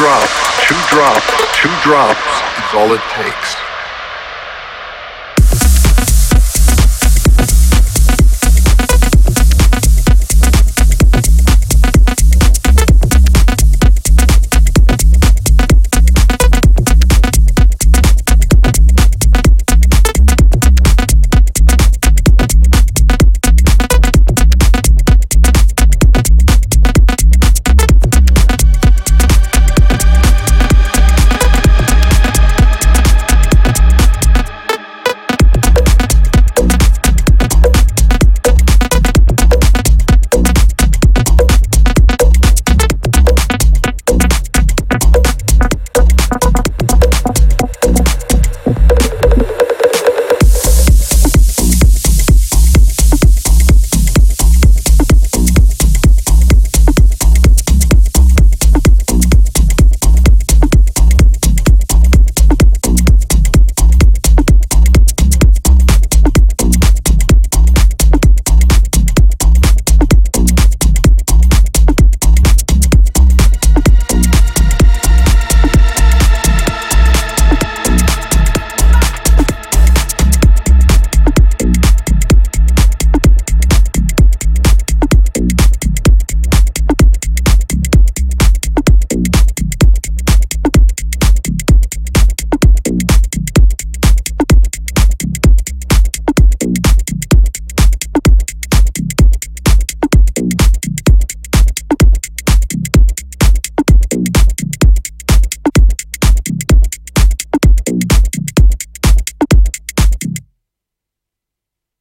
drops, two drops, two drops is all it takes.